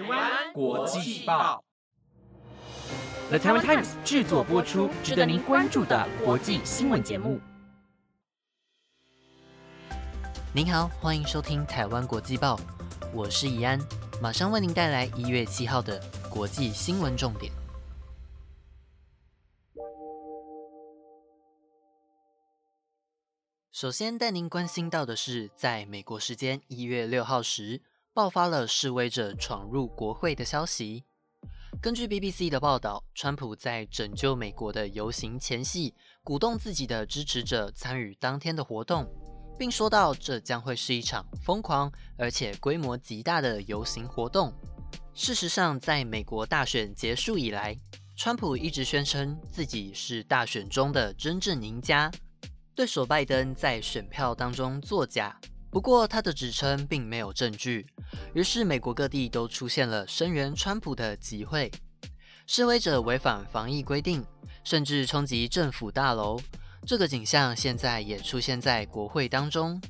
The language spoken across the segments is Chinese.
台湾国际报，The Taiwan Times 制作播出，值得您关注的国际新闻节目。您好，欢迎收听台湾国际报，我是怡安，马上为您带来一月七号的国际新闻重点。首先带您关心到的是，在美国时间一月六号时，爆发了示威者闯入国会的消息。根据 BBC 的报道，川普在拯救美国的游行前夕，鼓动自己的支持者参与当天的活动，并说道这将会是一场疯狂而且规模极大的游行活动。事实上，在美国大选结束以来，川普一直宣称自己是大选中的真正赢家。对手拜登在选票当中作假，不过他的指称并没有证据。于是美国各地都出现了声援川普的集会，示威者违反防疫规定，甚至冲击政府大楼。这个景象现在也出现在国会当中。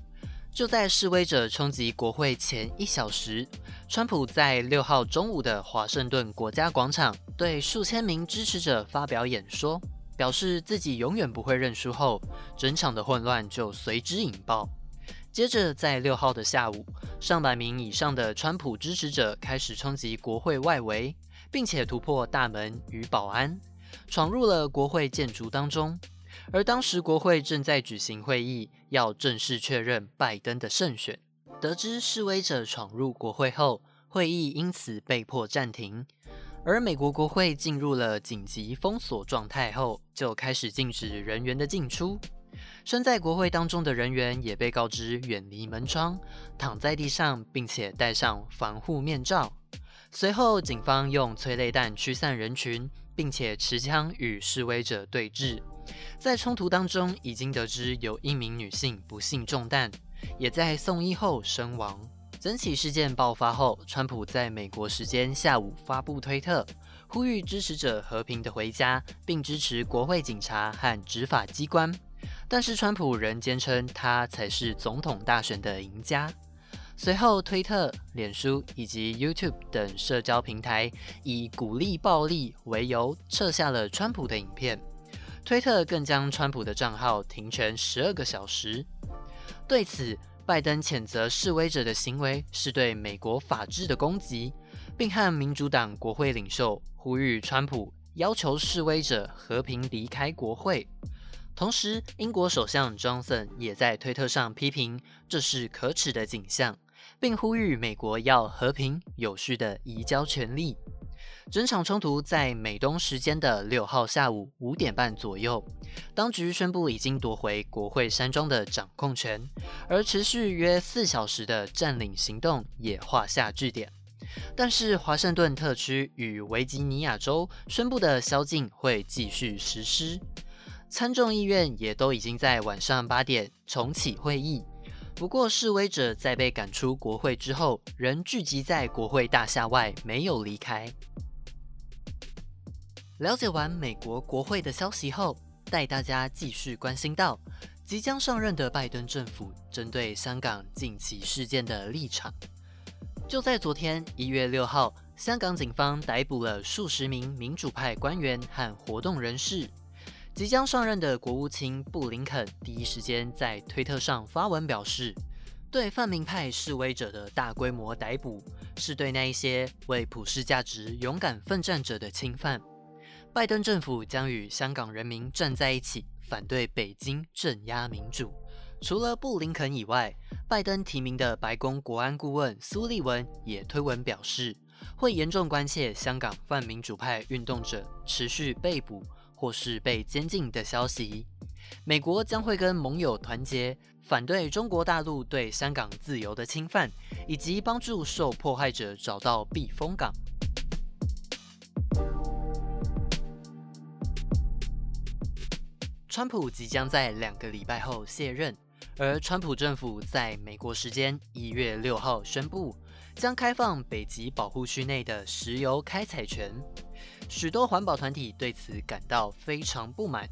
就在示威者冲击国会前一小时，川普在六号中午的华盛顿国家广场对数千名支持者发表演说。表示自己永远不会认输后，整场的混乱就随之引爆。接着，在六号的下午，上百名以上的川普支持者开始冲击国会外围，并且突破大门与保安，闯入了国会建筑当中。而当时国会正在举行会议，要正式确认拜登的胜选。得知示威者闯入国会后，会议因此被迫暂停。而美国国会进入了紧急封锁状态后，就开始禁止人员的进出。身在国会当中的人员也被告知远离门窗，躺在地上，并且戴上防护面罩。随后，警方用催泪弹驱散人群，并且持枪与示威者对峙。在冲突当中，已经得知有一名女性不幸中弹，也在送医后身亡。整起事件爆发后，川普在美国时间下午发布推特，呼吁支持者和平的回家，并支持国会警察和执法机关。但是，川普仍坚称他才是总统大选的赢家。随后，推特、脸书以及 YouTube 等社交平台以鼓励暴力为由，撤下了川普的影片。推特更将川普的账号停权十二个小时。对此，拜登谴责示威者的行为是对美国法治的攻击，并和民主党国会领袖呼吁川普要求示威者和平离开国会。同时，英国首相 Johnson 也在推特上批评这是可耻的景象，并呼吁美国要和平有序地移交权力。整场冲突在美东时间的六号下午五点半左右，当局宣布已经夺回国会山庄的掌控权，而持续约四小时的占领行动也画下句点。但是，华盛顿特区与维吉尼亚州宣布的宵禁会继续实施，参众议院也都已经在晚上八点重启会议。不过，示威者在被赶出国会之后，仍聚集在国会大厦外，没有离开。了解完美国国会的消息后，带大家继续关心到即将上任的拜登政府针对香港近期事件的立场。就在昨天一月六号，香港警方逮捕了数十名民主派官员和活动人士。即将上任的国务卿布林肯第一时间在推特上发文表示，对泛民派示威者的大规模逮捕是对那一些为普世价值勇敢奋战者的侵犯。拜登政府将与香港人民站在一起，反对北京镇压民主。除了布林肯以外，拜登提名的白宫国安顾问苏利文也推文表示，会严重关切香港泛民主派运动者持续被捕或是被监禁的消息。美国将会跟盟友团结，反对中国大陆对香港自由的侵犯，以及帮助受迫害者找到避风港。川普即将在两个礼拜后卸任，而川普政府在美国时间一月六号宣布，将开放北极保护区内的石油开采权。许多环保团体对此感到非常不满，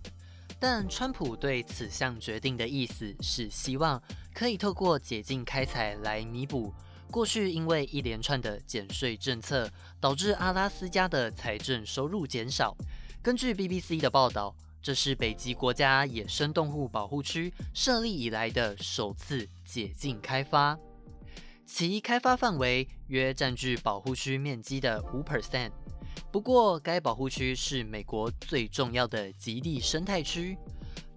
但川普对此项决定的意思是希望可以透过解禁开采来弥补过去因为一连串的减税政策，导致阿拉斯加的财政收入减少。根据 BBC 的报道，这是北极国家野生动物保护区设立以来的首次解禁开发，其开发范围约占据保护区面积的五 percent。不过，该保护区是美国最重要的极地生态区，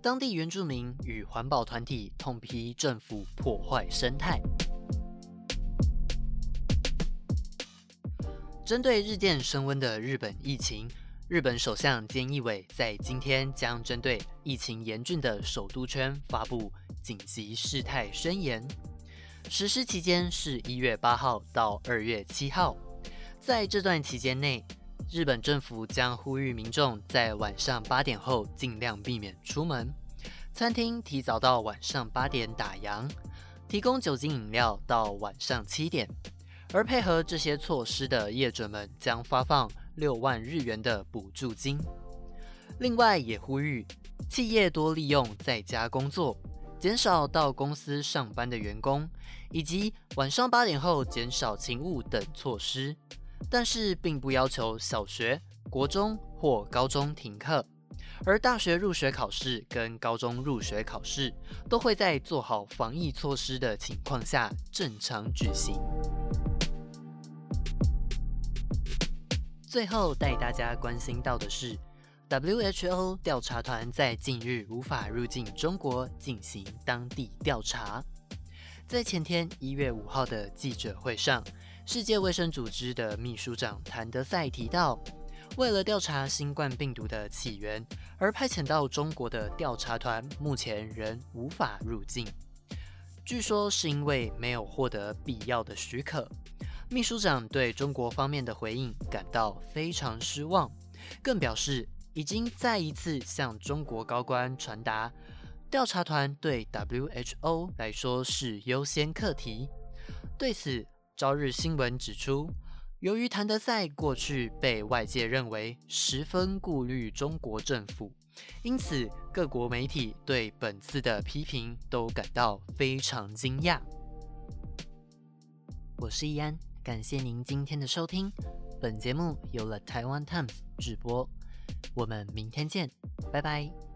当地原住民与环保团体痛批政府破坏生态。针对日渐升温的日本疫情，日本首相菅义伟在今天将针对疫情严峻的首都圈发布紧急事态宣言，实施期间是一月八号到二月七号，在这段期间内。日本政府将呼吁民众在晚上八点后尽量避免出门，餐厅提早到晚上八点打烊，提供酒精饮料到晚上七点。而配合这些措施的业者们将发放六万日元的补助金。另外，也呼吁企业多利用在家工作，减少到公司上班的员工，以及晚上八点后减少勤务等措施。但是并不要求小学、国中或高中停课，而大学入学考试跟高中入学考试都会在做好防疫措施的情况下正常举行。最后带大家关心到的是，WHO 调查团在近日无法入境中国进行当地调查。在前天一月五号的记者会上。世界卫生组织的秘书长谭德赛提到，为了调查新冠病毒的起源，而派遣到中国的调查团目前仍无法入境。据说是因为没有获得必要的许可。秘书长对中国方面的回应感到非常失望，更表示已经再一次向中国高官传达，调查团对 WHO 来说是优先课题。对此，朝日新闻指出，由于谭德赛过去被外界认为十分顾虑中国政府，因此各国媒体对本次的批评都感到非常惊讶。我是易安，感谢您今天的收听。本节目由了台湾 Times 直播，我们明天见，拜拜。